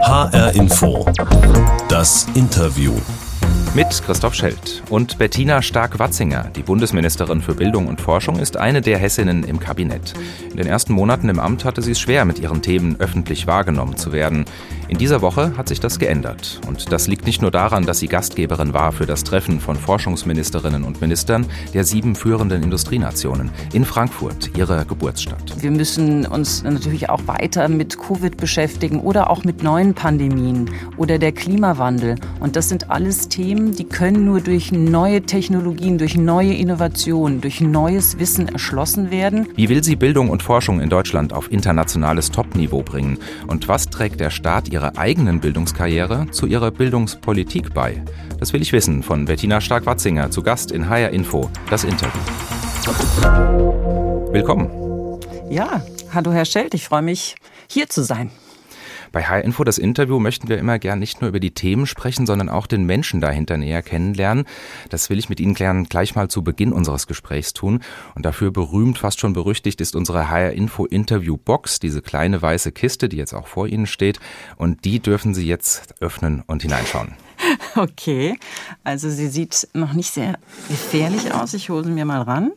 HR Info. Das Interview. Mit Christoph Schelt und Bettina Stark-Watzinger, die Bundesministerin für Bildung und Forschung, ist eine der Hessinnen im Kabinett. In den ersten Monaten im Amt hatte sie es schwer, mit ihren Themen öffentlich wahrgenommen zu werden. In dieser Woche hat sich das geändert. Und das liegt nicht nur daran, dass sie Gastgeberin war für das Treffen von Forschungsministerinnen und Ministern der sieben führenden Industrienationen in Frankfurt, ihrer Geburtsstadt. Wir müssen uns natürlich auch weiter mit Covid beschäftigen oder auch mit neuen Pandemien oder der Klimawandel. Und das sind alles Themen, die können nur durch neue Technologien, durch neue Innovationen, durch neues Wissen erschlossen werden. Wie will sie Bildung und Forschung in Deutschland auf internationales Topniveau bringen? Und was trägt der Staat ihrer eigenen Bildungskarriere zu ihrer Bildungspolitik bei? Das will ich wissen von Bettina Stark-Watzinger, zu Gast in HR Info, das Interview. Willkommen. Ja, hallo Herr Schelt, ich freue mich, hier zu sein. Bei HR Info das Interview möchten wir immer gern nicht nur über die Themen sprechen, sondern auch den Menschen dahinter näher kennenlernen. Das will ich mit Ihnen gleich mal zu Beginn unseres Gesprächs tun. Und dafür berühmt, fast schon berüchtigt ist unsere HR Info Interview Box, diese kleine weiße Kiste, die jetzt auch vor Ihnen steht. Und die dürfen Sie jetzt öffnen und hineinschauen. Okay, also sie sieht noch nicht sehr gefährlich aus. Ich hole sie mir mal ran.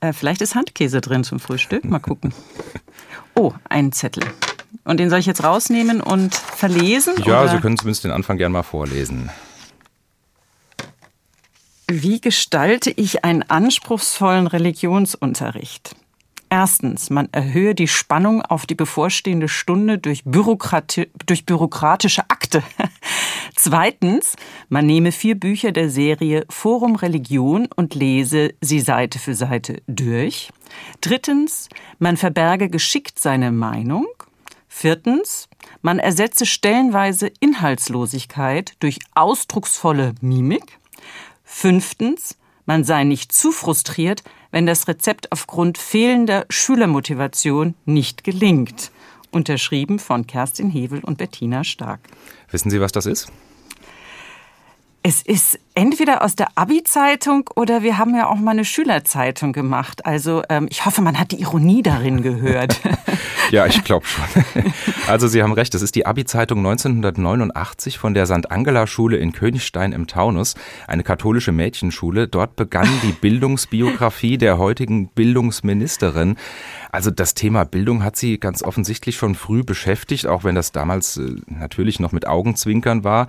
Äh, vielleicht ist Handkäse drin zum Frühstück. Mal gucken. Oh, ein Zettel. Und den soll ich jetzt rausnehmen und verlesen? Ja, oder? Sie können zumindest den Anfang gern mal vorlesen. Wie gestalte ich einen anspruchsvollen Religionsunterricht? Erstens, man erhöhe die Spannung auf die bevorstehende Stunde durch, Bürokrati durch bürokratische Akte. Zweitens, man nehme vier Bücher der Serie Forum Religion und lese sie Seite für Seite durch. Drittens, man verberge geschickt seine Meinung. Viertens, man ersetze stellenweise Inhaltslosigkeit durch ausdrucksvolle Mimik. Fünftens, man sei nicht zu frustriert, wenn das Rezept aufgrund fehlender Schülermotivation nicht gelingt. Unterschrieben von Kerstin Hevel und Bettina Stark. Wissen Sie, was das ist? Es ist entweder aus der Abi-Zeitung oder wir haben ja auch mal eine Schülerzeitung gemacht. Also ähm, ich hoffe, man hat die Ironie darin gehört. ja, ich glaube schon. Also Sie haben recht, es ist die Abi-Zeitung 1989 von der St. Angela-Schule in Königstein im Taunus, eine katholische Mädchenschule. Dort begann die Bildungsbiografie der heutigen Bildungsministerin. Also das Thema Bildung hat sie ganz offensichtlich schon früh beschäftigt, auch wenn das damals äh, natürlich noch mit Augenzwinkern war.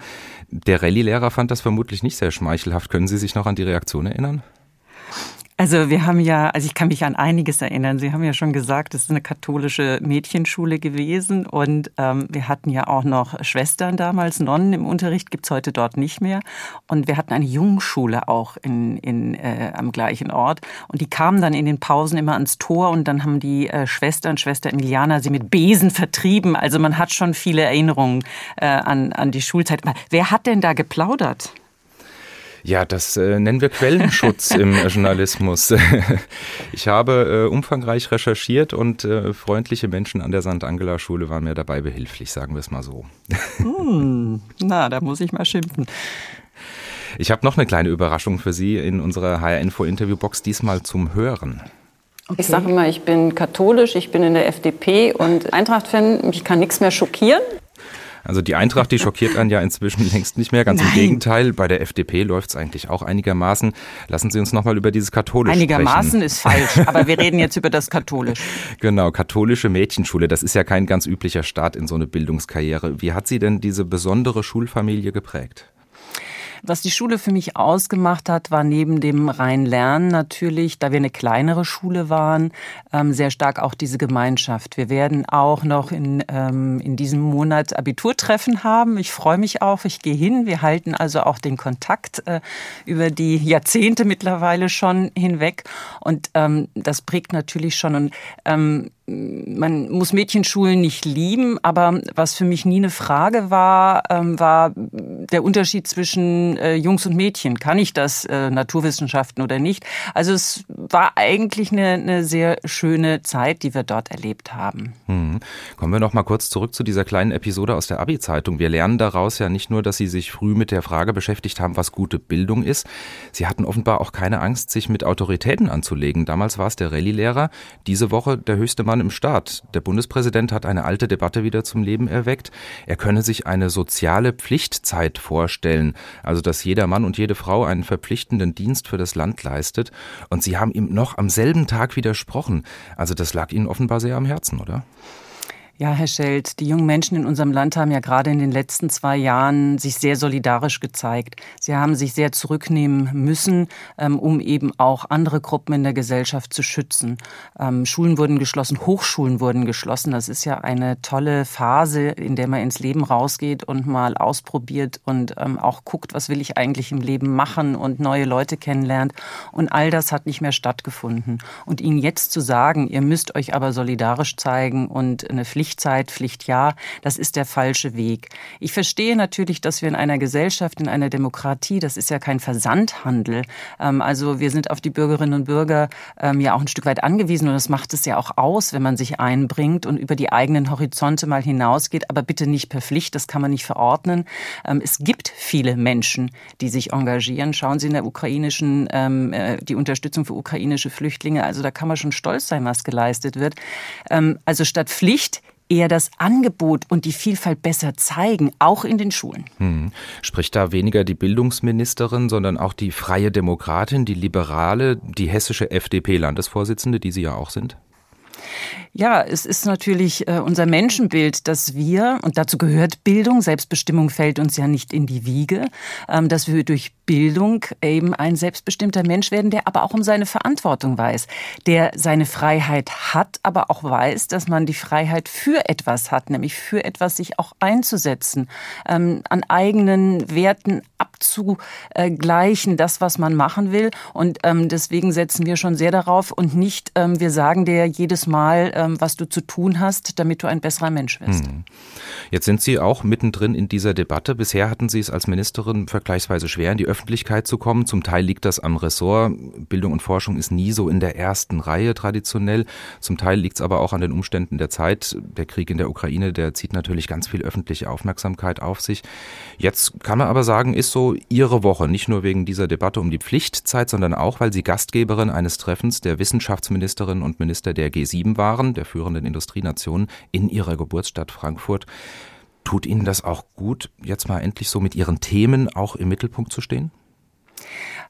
Der Rallye-Lehrer fand das vermutlich nicht sehr schmeichelhaft. Können Sie sich noch an die Reaktion erinnern? Also wir haben ja, also ich kann mich an einiges erinnern. Sie haben ja schon gesagt, es ist eine katholische Mädchenschule gewesen und ähm, wir hatten ja auch noch Schwestern damals, Nonnen im Unterricht gibt's heute dort nicht mehr. Und wir hatten eine Jungschule auch in, in, äh, am gleichen Ort und die kamen dann in den Pausen immer ans Tor und dann haben die äh, Schwestern, Schwester Emiliana, sie mit Besen vertrieben. Also man hat schon viele Erinnerungen äh, an, an die Schulzeit. Wer hat denn da geplaudert? Ja, das äh, nennen wir Quellenschutz im Journalismus. Ich habe äh, umfangreich recherchiert und äh, freundliche Menschen an der St. Angela Schule waren mir dabei behilflich, sagen wir es mal so. Hm, na, da muss ich mal schimpfen. Ich habe noch eine kleine Überraschung für Sie in unserer HR-Info-Interview-Box, diesmal zum Hören. Okay. Ich sage immer, ich bin katholisch, ich bin in der FDP und Eintracht-Fan, mich kann nichts mehr schockieren. Also die Eintracht, die schockiert einen ja inzwischen längst nicht mehr. Ganz Nein. im Gegenteil, bei der FDP läuft es eigentlich auch einigermaßen. Lassen Sie uns nochmal über dieses Katholisch Einigermaßen sprechen. ist falsch, aber wir reden jetzt über das Katholisch. Genau, katholische Mädchenschule, das ist ja kein ganz üblicher Start in so eine Bildungskarriere. Wie hat Sie denn diese besondere Schulfamilie geprägt? Was die Schule für mich ausgemacht hat, war neben dem rein Lernen natürlich, da wir eine kleinere Schule waren, ähm, sehr stark auch diese Gemeinschaft. Wir werden auch noch in, ähm, in diesem Monat Abiturtreffen haben. Ich freue mich auch, ich gehe hin. Wir halten also auch den Kontakt äh, über die Jahrzehnte mittlerweile schon hinweg. Und ähm, das prägt natürlich schon. Und man muss Mädchenschulen nicht lieben, aber was für mich nie eine Frage war, ähm, war der Unterschied zwischen äh, Jungs und Mädchen. Kann ich das äh, Naturwissenschaften oder nicht? Also es war eigentlich eine, eine sehr schöne Zeit, die wir dort erlebt haben. Hm. Kommen wir noch mal kurz zurück zu dieser kleinen Episode aus der Abi-Zeitung. Wir lernen daraus ja nicht nur, dass Sie sich früh mit der Frage beschäftigt haben, was gute Bildung ist. Sie hatten offenbar auch keine Angst, sich mit Autoritäten anzulegen. Damals war es der Rallye-Lehrer, diese Woche der höchste Mann Mann im Staat. Der Bundespräsident hat eine alte Debatte wieder zum Leben erweckt. Er könne sich eine soziale Pflichtzeit vorstellen, also dass jeder Mann und jede Frau einen verpflichtenden Dienst für das Land leistet. Und Sie haben ihm noch am selben Tag widersprochen. Also das lag Ihnen offenbar sehr am Herzen, oder? Ja, Herr Schelt, die jungen Menschen in unserem Land haben ja gerade in den letzten zwei Jahren sich sehr solidarisch gezeigt. Sie haben sich sehr zurücknehmen müssen, ähm, um eben auch andere Gruppen in der Gesellschaft zu schützen. Ähm, Schulen wurden geschlossen, Hochschulen wurden geschlossen. Das ist ja eine tolle Phase, in der man ins Leben rausgeht und mal ausprobiert und ähm, auch guckt, was will ich eigentlich im Leben machen und neue Leute kennenlernt. Und all das hat nicht mehr stattgefunden. Und Ihnen jetzt zu sagen, ihr müsst euch aber solidarisch zeigen und eine Pflicht Pflichtzeit, Pflichtjahr, das ist der falsche Weg. Ich verstehe natürlich, dass wir in einer Gesellschaft, in einer Demokratie, das ist ja kein Versandhandel, ähm, also wir sind auf die Bürgerinnen und Bürger ähm, ja auch ein Stück weit angewiesen und das macht es ja auch aus, wenn man sich einbringt und über die eigenen Horizonte mal hinausgeht, aber bitte nicht per Pflicht, das kann man nicht verordnen. Ähm, es gibt viele Menschen, die sich engagieren. Schauen Sie in der ukrainischen, äh, die Unterstützung für ukrainische Flüchtlinge, also da kann man schon stolz sein, was geleistet wird. Also statt Pflicht eher das Angebot und die Vielfalt besser zeigen, auch in den Schulen. Hm. Spricht da weniger die Bildungsministerin, sondern auch die freie Demokratin, die Liberale, die hessische FDP-Landesvorsitzende, die Sie ja auch sind? Ja, es ist natürlich äh, unser Menschenbild, dass wir, und dazu gehört Bildung, Selbstbestimmung fällt uns ja nicht in die Wiege, ähm, dass wir durch Bildung eben ein selbstbestimmter Mensch werden, der aber auch um seine Verantwortung weiß, der seine Freiheit hat, aber auch weiß, dass man die Freiheit für etwas hat, nämlich für etwas sich auch einzusetzen, ähm, an eigenen Werten abzugleichen, das, was man machen will. Und ähm, deswegen setzen wir schon sehr darauf und nicht, wir sagen dir jedes Mal, was du zu tun hast, damit du ein besserer Mensch wirst. Hm. Jetzt sind Sie auch mittendrin in dieser Debatte. Bisher hatten Sie es als Ministerin vergleichsweise schwer in die Öffentlichkeit Öffentlichkeit zu kommen. Zum Teil liegt das am Ressort. Bildung und Forschung ist nie so in der ersten Reihe traditionell. Zum Teil liegt es aber auch an den Umständen der Zeit. Der Krieg in der Ukraine, der zieht natürlich ganz viel öffentliche Aufmerksamkeit auf sich. Jetzt kann man aber sagen, ist so Ihre Woche, nicht nur wegen dieser Debatte um die Pflichtzeit, sondern auch, weil Sie Gastgeberin eines Treffens der Wissenschaftsministerinnen und Minister der G7 waren, der führenden Industrienationen, in Ihrer Geburtsstadt Frankfurt. Tut Ihnen das auch gut, jetzt mal endlich so mit Ihren Themen auch im Mittelpunkt zu stehen?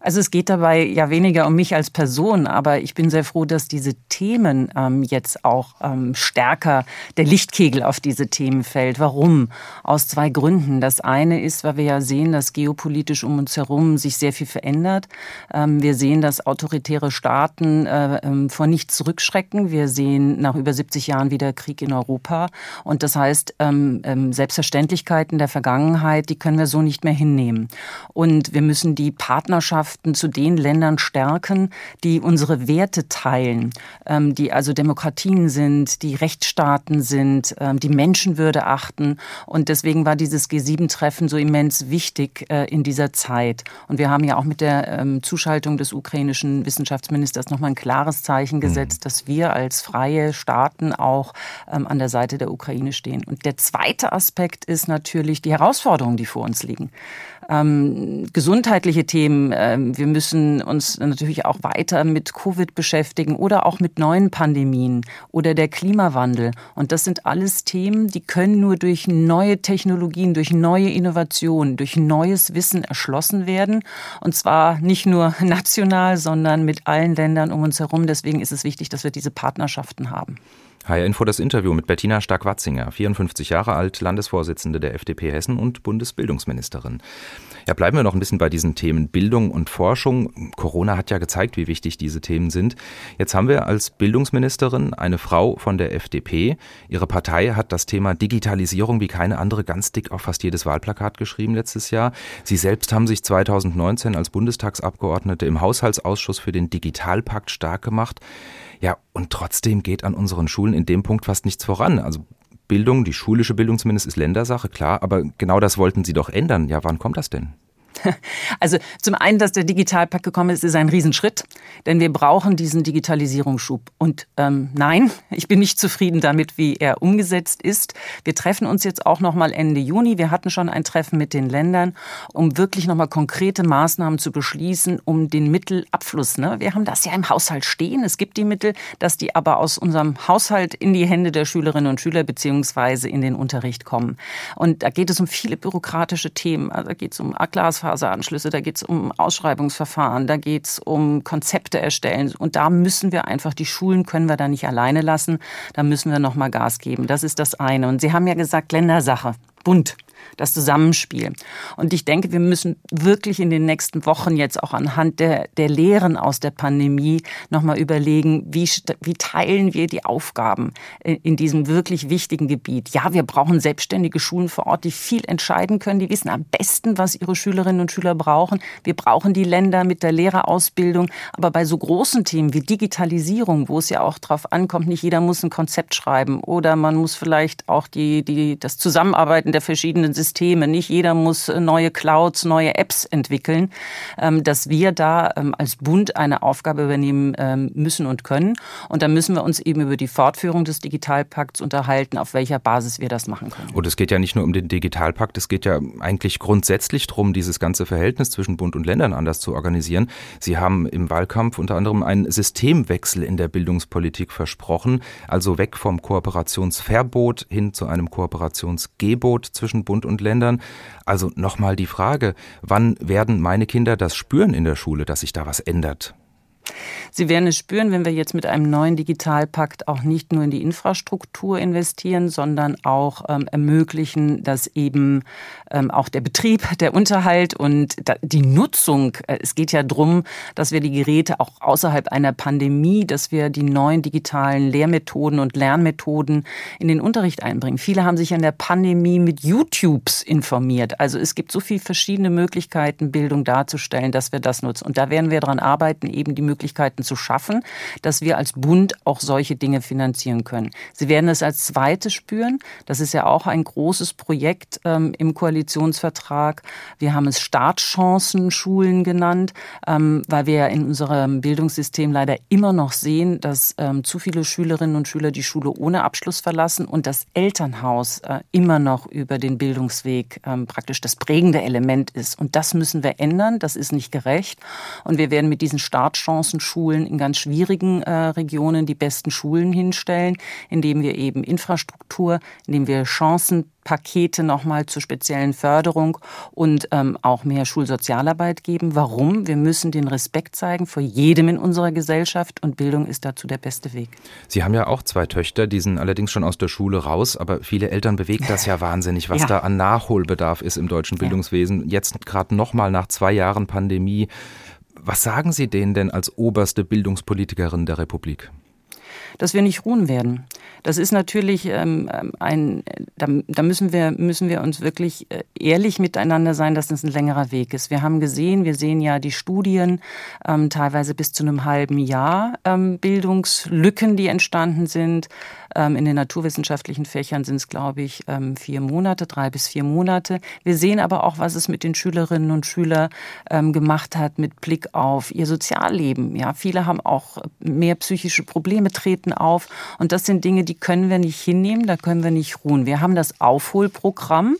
Also es geht dabei ja weniger um mich als Person, aber ich bin sehr froh, dass diese Themen ähm, jetzt auch ähm, stärker der Lichtkegel auf diese Themen fällt. Warum? Aus zwei Gründen. Das eine ist, weil wir ja sehen, dass geopolitisch um uns herum sich sehr viel verändert. Ähm, wir sehen, dass autoritäre Staaten äh, ähm, vor nichts zurückschrecken. Wir sehen nach über 70 Jahren wieder Krieg in Europa. Und das heißt, ähm, ähm, Selbstverständlichkeiten der Vergangenheit, die können wir so nicht mehr hinnehmen. Und wir müssen die Partnerschaft Partnerschaften zu den Ländern stärken, die unsere Werte teilen, ähm, die also Demokratien sind, die Rechtsstaaten sind, ähm, die Menschenwürde achten. Und deswegen war dieses G7-Treffen so immens wichtig äh, in dieser Zeit. Und wir haben ja auch mit der ähm, Zuschaltung des ukrainischen Wissenschaftsministers nochmal ein klares Zeichen mhm. gesetzt, dass wir als freie Staaten auch an der Seite der Ukraine stehen. Und der zweite Aspekt ist natürlich die Herausforderungen, die vor uns liegen ähm, gesundheitliche Themen. Ähm, wir müssen uns natürlich auch weiter mit Covid beschäftigen oder auch mit neuen Pandemien oder der Klimawandel. Und das sind alles Themen, die können nur durch neue Technologien, durch neue Innovationen, durch neues Wissen erschlossen werden. Und zwar nicht nur national, sondern mit allen Ländern um uns herum. Deswegen ist es wichtig, dass wir diese Partnerschaften haben. HR Info das Interview mit Bettina Stark-Watzinger, 54 Jahre alt, Landesvorsitzende der FDP Hessen und Bundesbildungsministerin. Ja, bleiben wir noch ein bisschen bei diesen Themen Bildung und Forschung. Corona hat ja gezeigt, wie wichtig diese Themen sind. Jetzt haben wir als Bildungsministerin eine Frau von der FDP. Ihre Partei hat das Thema Digitalisierung wie keine andere ganz dick auf fast jedes Wahlplakat geschrieben letztes Jahr. Sie selbst haben sich 2019 als Bundestagsabgeordnete im Haushaltsausschuss für den Digitalpakt stark gemacht. Ja, und trotzdem geht an unseren Schulen in dem Punkt fast nichts voran. Also Bildung, die schulische Bildung zumindest, ist Ländersache, klar, aber genau das wollten Sie doch ändern. Ja, wann kommt das denn? Also zum einen, dass der Digitalpakt gekommen ist, ist ein Riesenschritt, denn wir brauchen diesen Digitalisierungsschub. Und ähm, nein, ich bin nicht zufrieden damit, wie er umgesetzt ist. Wir treffen uns jetzt auch noch mal Ende Juni. Wir hatten schon ein Treffen mit den Ländern, um wirklich noch mal konkrete Maßnahmen zu beschließen, um den Mittelabfluss. Ne? Wir haben das ja im Haushalt stehen. Es gibt die Mittel, dass die aber aus unserem Haushalt in die Hände der Schülerinnen und Schüler beziehungsweise in den Unterricht kommen. Und da geht es um viele bürokratische Themen. Also da geht es um Glasfaseranschlüsse, da geht es um Ausschreibungsverfahren, da geht es um Konzepte erstellen. Und da müssen wir einfach, die Schulen können wir da nicht alleine lassen. Da müssen wir nochmal Gas geben. Das ist das eine. Und Sie haben ja gesagt, Ländersache. Bunt das Zusammenspiel. Und ich denke, wir müssen wirklich in den nächsten Wochen jetzt auch anhand der, der Lehren aus der Pandemie nochmal überlegen, wie, wie teilen wir die Aufgaben in diesem wirklich wichtigen Gebiet. Ja, wir brauchen selbstständige Schulen vor Ort, die viel entscheiden können. Die wissen am besten, was ihre Schülerinnen und Schüler brauchen. Wir brauchen die Länder mit der Lehrerausbildung. Aber bei so großen Themen wie Digitalisierung, wo es ja auch darauf ankommt, nicht jeder muss ein Konzept schreiben oder man muss vielleicht auch die, die, das Zusammenarbeiten der verschiedenen Systeme. Nicht jeder muss äh, neue Clouds, neue Apps entwickeln, ähm, dass wir da ähm, als Bund eine Aufgabe übernehmen ähm, müssen und können. Und da müssen wir uns eben über die Fortführung des Digitalpakts unterhalten, auf welcher Basis wir das machen können. Und es geht ja nicht nur um den Digitalpakt, es geht ja eigentlich grundsätzlich darum, dieses ganze Verhältnis zwischen Bund und Ländern anders zu organisieren. Sie haben im Wahlkampf unter anderem einen Systemwechsel in der Bildungspolitik versprochen, also weg vom Kooperationsverbot hin zu einem Kooperationsgebot zwischen Bund und Ländern. Also nochmal die Frage, wann werden meine Kinder das spüren in der Schule, dass sich da was ändert? Sie werden es spüren, wenn wir jetzt mit einem neuen Digitalpakt auch nicht nur in die Infrastruktur investieren, sondern auch ähm, ermöglichen, dass eben auch der Betrieb, der Unterhalt und die Nutzung, äh, es geht ja darum, dass wir die Geräte auch außerhalb einer Pandemie, dass wir die neuen digitalen Lehrmethoden und Lernmethoden in den Unterricht einbringen. Viele haben sich in der Pandemie mit YouTubes informiert. Also es gibt so viele verschiedene Möglichkeiten, Bildung darzustellen, dass wir das nutzen. Und da werden wir daran arbeiten, eben die Möglichkeiten zu schaffen, dass wir als Bund auch solche Dinge finanzieren können. Sie werden es als zweites spüren. Das ist ja auch ein großes Projekt ähm, im Koalitionsvertrag. Wir haben es Startchancen-Schulen genannt, ähm, weil wir ja in unserem Bildungssystem leider immer noch sehen, dass ähm, zu viele Schülerinnen und Schüler die Schule ohne Abschluss verlassen und das Elternhaus äh, immer noch über den Bildungsweg ähm, praktisch das prägende Element ist. Und das müssen wir ändern. Das ist nicht gerecht. Und wir werden mit diesen Startchancen Schulen in ganz schwierigen äh, Regionen die besten Schulen hinstellen, indem wir eben Infrastruktur, indem wir Chancen Pakete nochmal zur speziellen Förderung und ähm, auch mehr Schulsozialarbeit geben. Warum? Wir müssen den Respekt zeigen vor jedem in unserer Gesellschaft und Bildung ist dazu der beste Weg. Sie haben ja auch zwei Töchter, die sind allerdings schon aus der Schule raus, aber viele Eltern bewegt das ja wahnsinnig, was ja. da an Nachholbedarf ist im deutschen Bildungswesen. Jetzt gerade nochmal nach zwei Jahren Pandemie. Was sagen Sie denen denn als oberste Bildungspolitikerin der Republik? Dass wir nicht ruhen werden. Das ist natürlich ähm, ein, da, da, müssen wir, müssen wir uns wirklich äh, ehrlich miteinander sein, dass das ein längerer Weg ist. Wir haben gesehen, wir sehen ja die Studien, ähm, teilweise bis zu einem halben Jahr ähm, Bildungslücken, die entstanden sind. Ähm, in den naturwissenschaftlichen Fächern sind es, glaube ich, ähm, vier Monate, drei bis vier Monate. Wir sehen aber auch, was es mit den Schülerinnen und Schülern ähm, gemacht hat mit Blick auf ihr Sozialleben. Ja, viele haben auch mehr psychische Probleme treten auf. Und das sind Dinge, die können wir nicht hinnehmen, da können wir nicht ruhen. Wir haben das Aufholprogramm.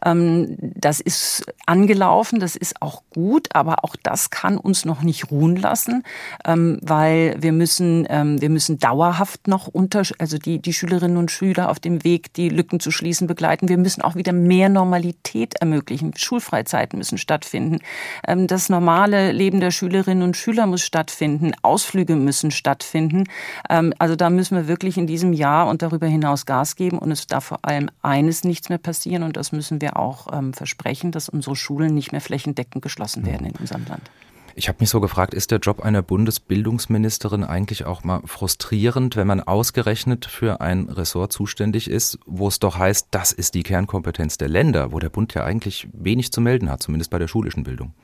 Das ist angelaufen, das ist auch gut, aber auch das kann uns noch nicht ruhen lassen, weil wir müssen, wir müssen dauerhaft noch unter, also die die, die Schülerinnen und Schüler auf dem Weg, die Lücken zu schließen, begleiten. Wir müssen auch wieder mehr Normalität ermöglichen. Schulfreizeiten müssen stattfinden. Ähm, das normale Leben der Schülerinnen und Schüler muss stattfinden. Ausflüge müssen stattfinden. Ähm, also da müssen wir wirklich in diesem Jahr und darüber hinaus Gas geben. Und es darf vor allem eines nichts mehr passieren. Und das müssen wir auch ähm, versprechen, dass unsere Schulen nicht mehr flächendeckend geschlossen werden in unserem Land. Ich habe mich so gefragt, ist der Job einer Bundesbildungsministerin eigentlich auch mal frustrierend, wenn man ausgerechnet für ein Ressort zuständig ist, wo es doch heißt, das ist die Kernkompetenz der Länder, wo der Bund ja eigentlich wenig zu melden hat, zumindest bei der schulischen Bildung?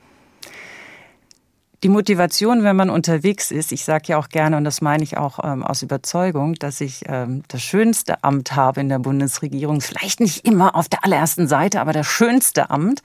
Die Motivation, wenn man unterwegs ist, ich sage ja auch gerne, und das meine ich auch ähm, aus Überzeugung, dass ich ähm, das schönste Amt habe in der Bundesregierung. Vielleicht nicht immer auf der allerersten Seite, aber das schönste Amt,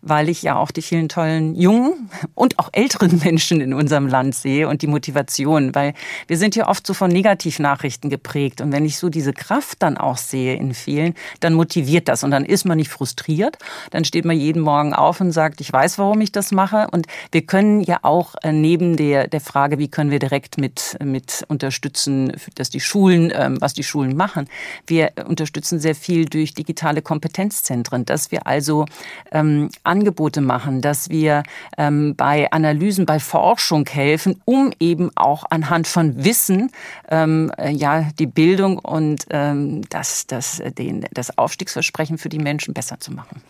weil ich ja auch die vielen tollen jungen und auch älteren Menschen in unserem Land sehe und die Motivation, weil wir sind ja oft so von Negativnachrichten geprägt. Und wenn ich so diese Kraft dann auch sehe in vielen, dann motiviert das und dann ist man nicht frustriert. Dann steht man jeden Morgen auf und sagt, ich weiß, warum ich das mache. Und wir können ja auch auch äh, neben der, der Frage, wie können wir direkt mit, mit unterstützen, dass die Schulen, ähm, was die Schulen machen. Wir unterstützen sehr viel durch digitale Kompetenzzentren, dass wir also ähm, Angebote machen, dass wir ähm, bei Analysen, bei Forschung helfen, um eben auch anhand von Wissen ähm, äh, ja die Bildung und ähm, das, das, den, das Aufstiegsversprechen für die Menschen besser zu machen.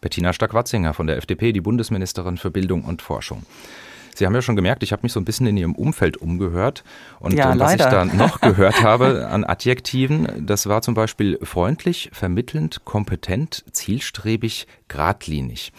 Bettina Stark-Watzinger von der FDP, die Bundesministerin für Bildung und Forschung. Sie haben ja schon gemerkt, ich habe mich so ein bisschen in Ihrem Umfeld umgehört. Und ja, was ich da noch gehört habe an Adjektiven, das war zum Beispiel freundlich, vermittelnd, kompetent, zielstrebig, geradlinig.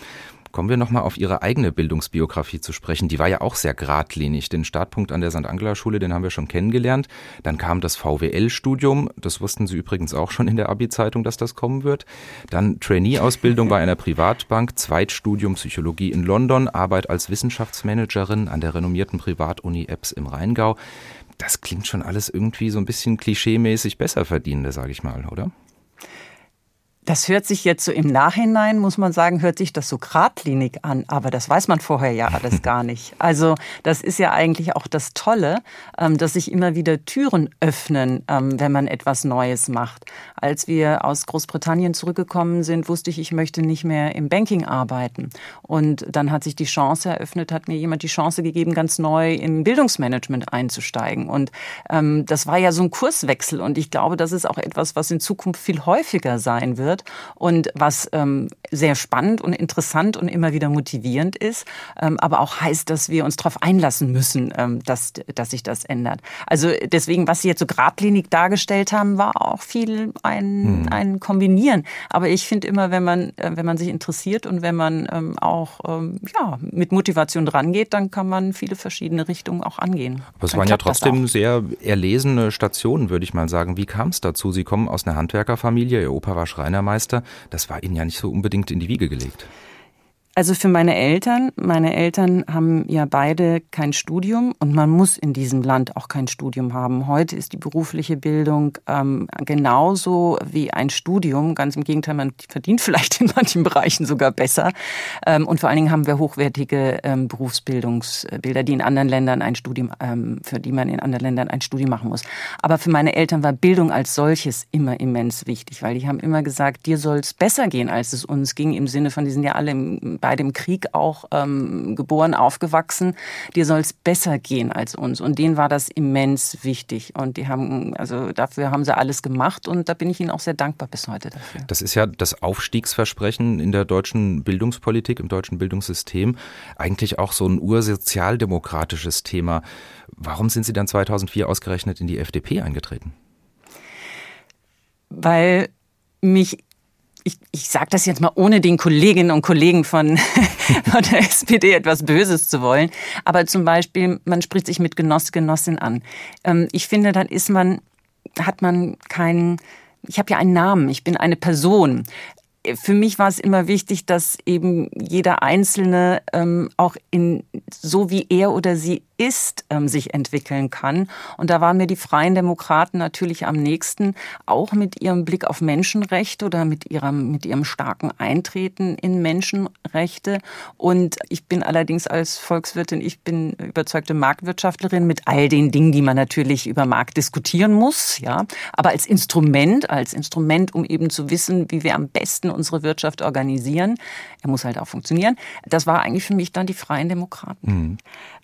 Kommen wir nochmal auf Ihre eigene Bildungsbiografie zu sprechen. Die war ja auch sehr geradlinig. Den Startpunkt an der St. Angela Schule, den haben wir schon kennengelernt. Dann kam das VWL-Studium. Das wussten Sie übrigens auch schon in der Abi-Zeitung, dass das kommen wird. Dann Trainee-Ausbildung bei einer Privatbank, Zweitstudium Psychologie in London, Arbeit als Wissenschaftsmanagerin an der renommierten Privatuni Epps im Rheingau. Das klingt schon alles irgendwie so ein bisschen klischeemäßig besser verdienende, sage ich mal, oder? Das hört sich jetzt so im Nachhinein, muss man sagen, hört sich das so geradlinig an, aber das weiß man vorher ja alles gar nicht. Also das ist ja eigentlich auch das Tolle, ähm, dass sich immer wieder Türen öffnen, ähm, wenn man etwas Neues macht. Als wir aus Großbritannien zurückgekommen sind, wusste ich, ich möchte nicht mehr im Banking arbeiten. Und dann hat sich die Chance eröffnet, hat mir jemand die Chance gegeben, ganz neu im Bildungsmanagement einzusteigen. Und ähm, das war ja so ein Kurswechsel. Und ich glaube, das ist auch etwas, was in Zukunft viel häufiger sein wird wird und was ähm, sehr spannend und interessant und immer wieder motivierend ist, ähm, aber auch heißt, dass wir uns darauf einlassen müssen, ähm, dass, dass sich das ändert. Also deswegen, was Sie jetzt so geradlinig dargestellt haben, war auch viel ein, hm. ein Kombinieren. Aber ich finde immer, wenn man, äh, wenn man sich interessiert und wenn man ähm, auch ähm, ja, mit Motivation rangeht, dann kann man viele verschiedene Richtungen auch angehen. Aber es waren ja trotzdem sehr erlesene Stationen, würde ich mal sagen. Wie kam es dazu? Sie kommen aus einer Handwerkerfamilie, Ihr Opa war Schreiner Bürgermeister, das war Ihnen ja nicht so unbedingt in die Wiege gelegt. Also für meine Eltern, meine Eltern haben ja beide kein Studium und man muss in diesem Land auch kein Studium haben. Heute ist die berufliche Bildung ähm, genauso wie ein Studium. Ganz im Gegenteil, man verdient vielleicht in manchen Bereichen sogar besser. Ähm, und vor allen Dingen haben wir hochwertige ähm, Berufsbildungsbilder, die in anderen Ländern ein Studium, ähm, für die man in anderen Ländern ein Studium machen muss. Aber für meine Eltern war Bildung als solches immer immens wichtig, weil die haben immer gesagt, dir soll es besser gehen, als es uns ging, im Sinne von, die sind ja alle im bei dem Krieg auch ähm, geboren, aufgewachsen. Dir soll es besser gehen als uns. Und denen war das immens wichtig. Und die haben, also dafür haben sie alles gemacht und da bin ich ihnen auch sehr dankbar bis heute dafür. Das ist ja das Aufstiegsversprechen in der deutschen Bildungspolitik, im deutschen Bildungssystem. Eigentlich auch so ein ursozialdemokratisches Thema. Warum sind Sie dann 2004 ausgerechnet in die FDP eingetreten? Weil mich ich, ich sage das jetzt mal, ohne den Kolleginnen und Kollegen von, von der SPD etwas Böses zu wollen. Aber zum Beispiel, man spricht sich mit Genoss, Genossin an. Ähm, ich finde, dann ist man, hat man keinen, ich habe ja einen Namen, ich bin eine Person. Für mich war es immer wichtig, dass eben jeder Einzelne ähm, auch in so wie er oder sie ist, ähm, sich entwickeln kann. Und da waren mir die Freien Demokraten natürlich am nächsten, auch mit ihrem Blick auf Menschenrechte oder mit ihrem, mit ihrem starken Eintreten in Menschenrechte. Und ich bin allerdings als Volkswirtin, ich bin überzeugte Marktwirtschaftlerin mit all den Dingen, die man natürlich über Markt diskutieren muss, ja. Aber als Instrument, als Instrument, um eben zu wissen, wie wir am besten unsere Wirtschaft organisieren. Er muss halt auch funktionieren. Das war eigentlich für mich dann die Freien Demokraten. Mhm.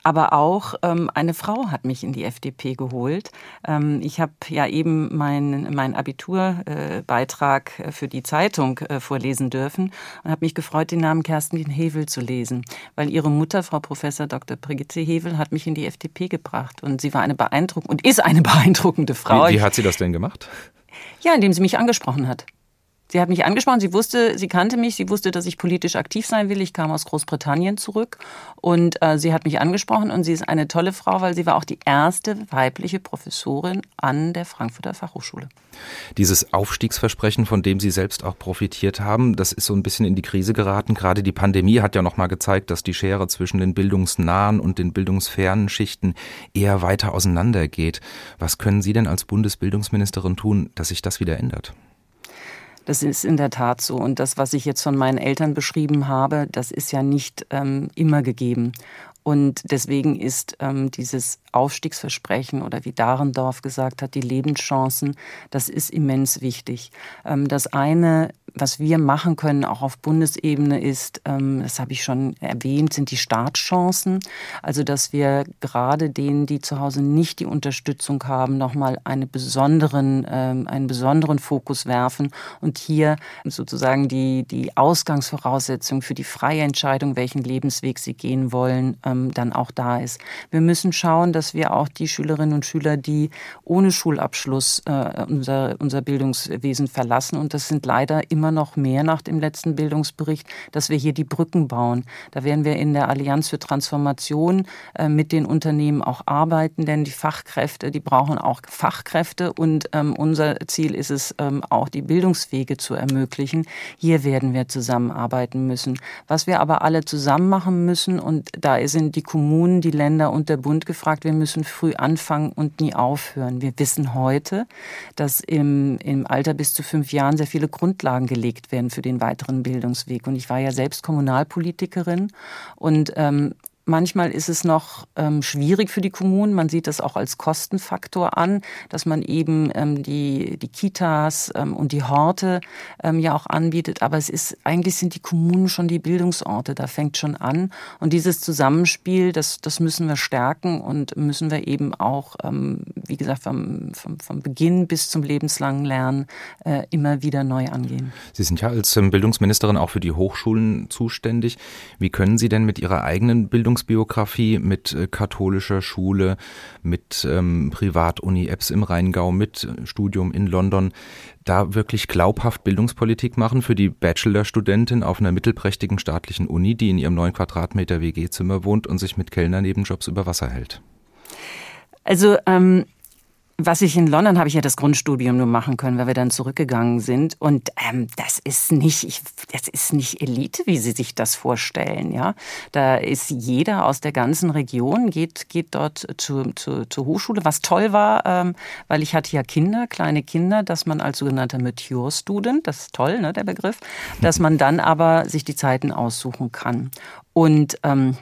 Aber auch ähm, eine Frau hat mich in die FDP geholt. Ähm, ich habe ja eben meinen mein Abiturbeitrag äh, für die Zeitung äh, vorlesen dürfen und habe mich gefreut, den Namen Kerstin Hevel zu lesen, weil ihre Mutter, Frau Professor Dr. Brigitte Hevel, hat mich in die FDP gebracht und sie war eine beeindruckende und ist eine beeindruckende Frau. Wie, wie hat sie das denn gemacht? Ja, indem sie mich angesprochen hat. Sie hat mich angesprochen, sie wusste, sie kannte mich, sie wusste, dass ich politisch aktiv sein will. Ich kam aus Großbritannien zurück und äh, sie hat mich angesprochen und sie ist eine tolle Frau, weil sie war auch die erste weibliche Professorin an der Frankfurter Fachhochschule. Dieses Aufstiegsversprechen, von dem Sie selbst auch profitiert haben, das ist so ein bisschen in die Krise geraten. Gerade die Pandemie hat ja nochmal gezeigt, dass die Schere zwischen den bildungsnahen und den bildungsfernen Schichten eher weiter auseinandergeht. Was können Sie denn als Bundesbildungsministerin tun, dass sich das wieder ändert? Das ist in der Tat so. Und das, was ich jetzt von meinen Eltern beschrieben habe, das ist ja nicht ähm, immer gegeben. Und deswegen ist ähm, dieses Aufstiegsversprechen oder wie Dahrendorf gesagt hat, die Lebenschancen, das ist immens wichtig. Ähm, das eine, was wir machen können, auch auf Bundesebene, ist, ähm, das habe ich schon erwähnt, sind die Startchancen. Also, dass wir gerade denen, die zu Hause nicht die Unterstützung haben, nochmal eine besonderen, ähm, einen besonderen Fokus werfen und hier sozusagen die, die Ausgangsvoraussetzung für die freie Entscheidung, welchen Lebensweg sie gehen wollen, ähm, dann auch da ist. Wir müssen schauen, dass wir auch die Schülerinnen und Schüler, die ohne Schulabschluss äh, unser, unser Bildungswesen verlassen, und das sind leider immer noch mehr nach dem letzten Bildungsbericht, dass wir hier die Brücken bauen. Da werden wir in der Allianz für Transformation äh, mit den Unternehmen auch arbeiten, denn die Fachkräfte, die brauchen auch Fachkräfte und ähm, unser Ziel ist es, ähm, auch die Bildungswege zu ermöglichen. Hier werden wir zusammenarbeiten müssen. Was wir aber alle zusammen machen müssen, und da sind sind die Kommunen, die Länder und der Bund gefragt, wir müssen früh anfangen und nie aufhören. Wir wissen heute, dass im, im Alter bis zu fünf Jahren sehr viele Grundlagen gelegt werden für den weiteren Bildungsweg. Und ich war ja selbst Kommunalpolitikerin und ähm, Manchmal ist es noch ähm, schwierig für die Kommunen. Man sieht das auch als Kostenfaktor an, dass man eben ähm, die, die Kitas ähm, und die Horte ähm, ja auch anbietet. Aber es ist, eigentlich sind die Kommunen schon die Bildungsorte. Da fängt schon an. Und dieses Zusammenspiel, das, das müssen wir stärken und müssen wir eben auch, ähm, wie gesagt, vom, vom, vom Beginn bis zum lebenslangen Lernen äh, immer wieder neu angehen. Sie sind ja als ähm, Bildungsministerin auch für die Hochschulen zuständig. Wie können Sie denn mit Ihrer eigenen Bildung Bildungsbiografie mit äh, katholischer Schule, mit ähm, Privatuni-Apps im Rheingau, mit äh, Studium in London, da wirklich glaubhaft Bildungspolitik machen für die Bachelorstudentin auf einer mittelprächtigen staatlichen Uni, die in ihrem neun Quadratmeter WG-Zimmer wohnt und sich mit Kellnernebenjobs über Wasser hält? Also ähm, was ich in London habe ich ja das Grundstudium nur machen können, weil wir dann zurückgegangen sind. Und ähm, das ist nicht, ich, das ist nicht Elite, wie Sie sich das vorstellen. Ja, da ist jeder aus der ganzen Region geht geht dort zu, zu, zur Hochschule. Was toll war, ähm, weil ich hatte ja Kinder, kleine Kinder, dass man als sogenannter Mature Student, das ist toll, ne, der Begriff, dass man dann aber sich die Zeiten aussuchen kann. Und ähm,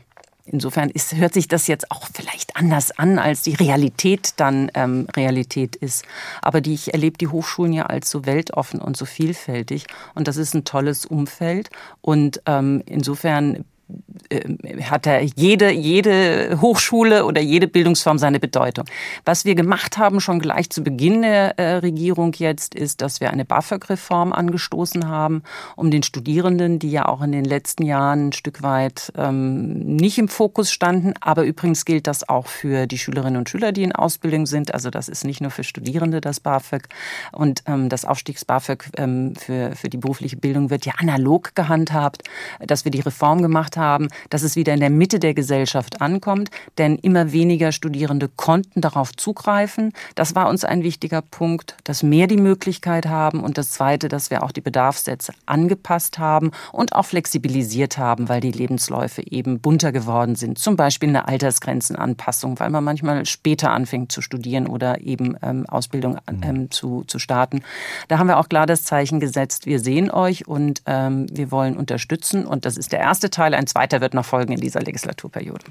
Insofern ist, hört sich das jetzt auch vielleicht anders an, als die Realität dann ähm, Realität ist. Aber die, ich erlebe die Hochschulen ja als so weltoffen und so vielfältig. Und das ist ein tolles Umfeld. Und ähm, insofern hat er jede, jede Hochschule oder jede Bildungsform seine Bedeutung. Was wir gemacht haben, schon gleich zu Beginn der äh, Regierung jetzt, ist, dass wir eine BAföG-Reform angestoßen haben, um den Studierenden, die ja auch in den letzten Jahren ein Stück weit ähm, nicht im Fokus standen, aber übrigens gilt das auch für die Schülerinnen und Schüler, die in Ausbildung sind. Also das ist nicht nur für Studierende das BAföG. Und ähm, das Aufstiegs-BAföG ähm, für, für die berufliche Bildung wird ja analog gehandhabt, dass wir die Reform gemacht haben, dass es wieder in der Mitte der Gesellschaft ankommt, denn immer weniger Studierende konnten darauf zugreifen. Das war uns ein wichtiger Punkt, dass mehr die Möglichkeit haben und das Zweite, dass wir auch die Bedarfssätze angepasst haben und auch flexibilisiert haben, weil die Lebensläufe eben bunter geworden sind. Zum Beispiel eine Altersgrenzenanpassung, weil man manchmal später anfängt zu studieren oder eben ähm, Ausbildung mhm. ähm, zu, zu starten. Da haben wir auch klar das Zeichen gesetzt, wir sehen euch und ähm, wir wollen unterstützen und das ist der erste Teil ein zweiter wird noch folgen in dieser Legislaturperiode.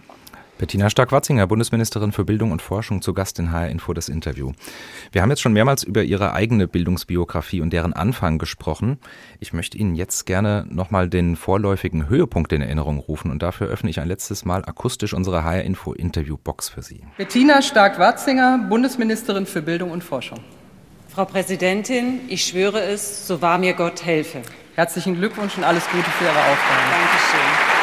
Bettina Stark-Watzinger, Bundesministerin für Bildung und Forschung, zu Gast in HR Info das Interview. Wir haben jetzt schon mehrmals über Ihre eigene Bildungsbiografie und deren Anfang gesprochen. Ich möchte Ihnen jetzt gerne nochmal den vorläufigen Höhepunkt in Erinnerung rufen und dafür öffne ich ein letztes Mal akustisch unsere HR Info Interviewbox für Sie. Bettina Stark-Watzinger, Bundesministerin für Bildung und Forschung. Frau Präsidentin, ich schwöre es, so wahr mir Gott helfe. Herzlichen Glückwunsch und alles Gute für Ihre Aufgabe. Dankeschön.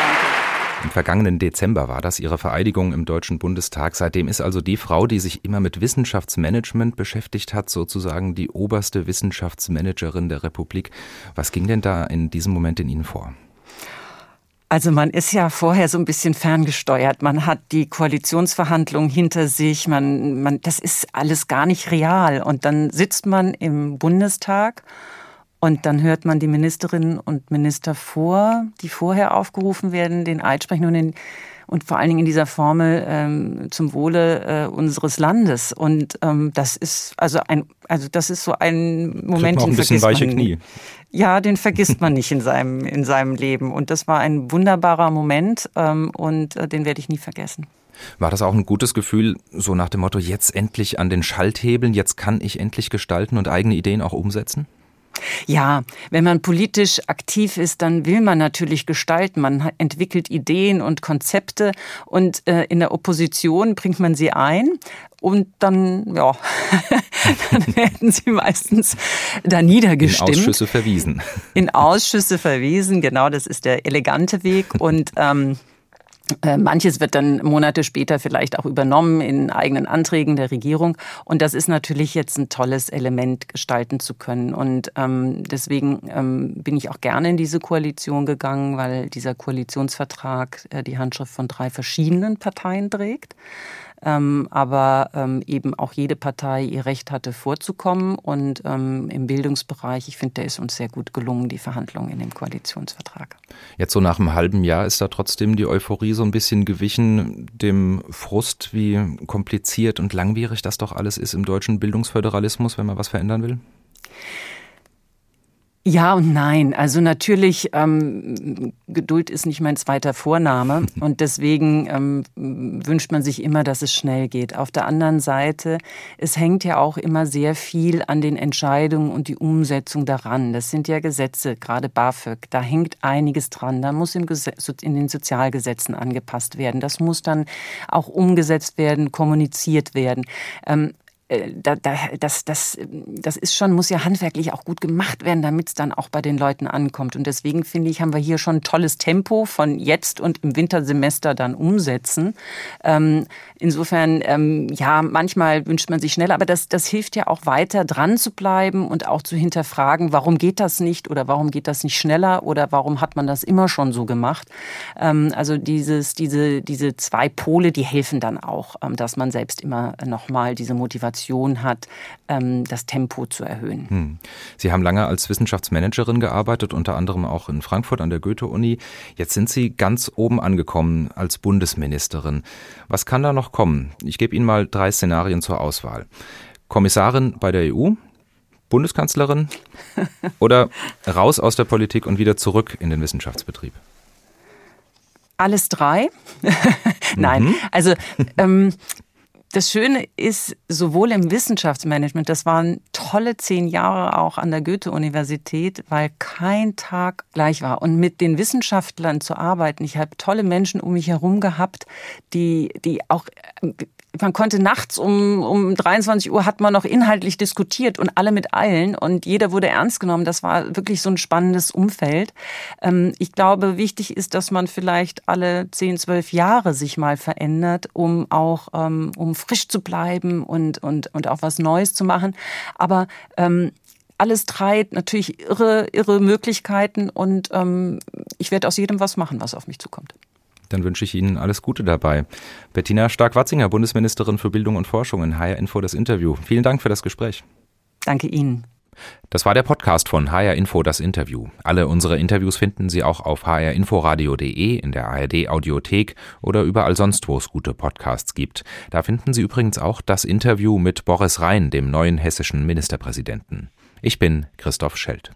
Im vergangenen Dezember war das ihre Vereidigung im Deutschen Bundestag. Seitdem ist also die Frau, die sich immer mit Wissenschaftsmanagement beschäftigt hat, sozusagen die oberste Wissenschaftsmanagerin der Republik. Was ging denn da in diesem Moment in Ihnen vor? Also man ist ja vorher so ein bisschen ferngesteuert. Man hat die Koalitionsverhandlungen hinter sich. Man, man, das ist alles gar nicht real. Und dann sitzt man im Bundestag und dann hört man die Ministerinnen und Minister vor, die vorher aufgerufen werden, den Eid sprechen und, in, und vor allen Dingen in dieser Formel ähm, zum Wohle äh, unseres Landes. Und ähm, das ist also ein, also das ist so ein Moment, den ein bisschen weiche Knie. Ja, den vergisst man nicht in seinem in seinem Leben. Und das war ein wunderbarer Moment ähm, und äh, den werde ich nie vergessen. War das auch ein gutes Gefühl, so nach dem Motto, jetzt endlich an den Schalthebeln, jetzt kann ich endlich gestalten und eigene Ideen auch umsetzen? Ja, wenn man politisch aktiv ist, dann will man natürlich gestalten. Man entwickelt Ideen und Konzepte und äh, in der Opposition bringt man sie ein und dann, ja, dann werden sie meistens da niedergestimmt. In Ausschüsse verwiesen. In Ausschüsse verwiesen, genau, das ist der elegante Weg und ähm, äh, Manches wird dann Monate später vielleicht auch übernommen in eigenen Anträgen der Regierung. Und das ist natürlich jetzt ein tolles Element, gestalten zu können. Und ähm, deswegen ähm, bin ich auch gerne in diese Koalition gegangen, weil dieser Koalitionsvertrag äh, die Handschrift von drei verschiedenen Parteien trägt ähm, aber ähm, eben auch jede Partei ihr Recht hatte vorzukommen. Und ähm, im Bildungsbereich, ich finde, der ist uns sehr gut gelungen, die Verhandlungen in dem Koalitionsvertrag. Jetzt so nach einem halben Jahr ist da trotzdem die Euphorie so ein bisschen gewichen, dem Frust, wie kompliziert und langwierig das doch alles ist im deutschen Bildungsföderalismus, wenn man was verändern will? Ja und nein. Also natürlich, ähm, Geduld ist nicht mein zweiter Vorname und deswegen ähm, wünscht man sich immer, dass es schnell geht. Auf der anderen Seite, es hängt ja auch immer sehr viel an den Entscheidungen und die Umsetzung daran. Das sind ja Gesetze, gerade BAföG, da hängt einiges dran. Da muss in den Sozialgesetzen angepasst werden. Das muss dann auch umgesetzt werden, kommuniziert werden. Ähm, äh, da, da, das, das, das ist schon, muss ja handwerklich auch gut gemacht werden, damit es dann auch bei den Leuten ankommt. Und deswegen finde ich, haben wir hier schon ein tolles Tempo von jetzt und im Wintersemester dann umsetzen. Ähm, insofern, ähm, ja, manchmal wünscht man sich schneller, aber das, das hilft ja auch weiter dran zu bleiben und auch zu hinterfragen, warum geht das nicht oder warum geht das nicht schneller oder warum hat man das immer schon so gemacht. Ähm, also dieses, diese, diese zwei Pole, die helfen dann auch, ähm, dass man selbst immer nochmal diese Motivation hat, ähm, das Tempo zu erhöhen. Hm. Sie haben lange als Wissenschaftsmanagerin gearbeitet, unter anderem auch in Frankfurt an der Goethe-Uni. Jetzt sind Sie ganz oben angekommen als Bundesministerin. Was kann da noch kommen? Ich gebe Ihnen mal drei Szenarien zur Auswahl. Kommissarin bei der EU, Bundeskanzlerin oder raus aus der Politik und wieder zurück in den Wissenschaftsbetrieb? Alles drei? Nein, mhm. also ähm, das Schöne ist, sowohl im Wissenschaftsmanagement, das waren tolle zehn Jahre auch an der Goethe-Universität, weil kein Tag gleich war. Und mit den Wissenschaftlern zu arbeiten, ich habe tolle Menschen um mich herum gehabt, die, die auch man konnte nachts um, um 23 Uhr hat man noch inhaltlich diskutiert und alle mit allen und jeder wurde ernst genommen. Das war wirklich so ein spannendes Umfeld. Ähm, ich glaube, wichtig ist, dass man vielleicht alle 10, 12 Jahre sich mal verändert, um auch, ähm, um frisch zu bleiben und, und, und auch was Neues zu machen. Aber ähm, alles drei natürlich irre, irre Möglichkeiten und ähm, ich werde aus jedem was machen, was auf mich zukommt. Dann wünsche ich Ihnen alles Gute dabei. Bettina Stark-Watzinger, Bundesministerin für Bildung und Forschung in HR Info das Interview. Vielen Dank für das Gespräch. Danke Ihnen. Das war der Podcast von HR Info das Interview. Alle unsere Interviews finden Sie auch auf hrinforadio.de, in der ARD Audiothek oder überall sonst, wo es gute Podcasts gibt. Da finden Sie übrigens auch das Interview mit Boris Rhein, dem neuen hessischen Ministerpräsidenten. Ich bin Christoph Schelt.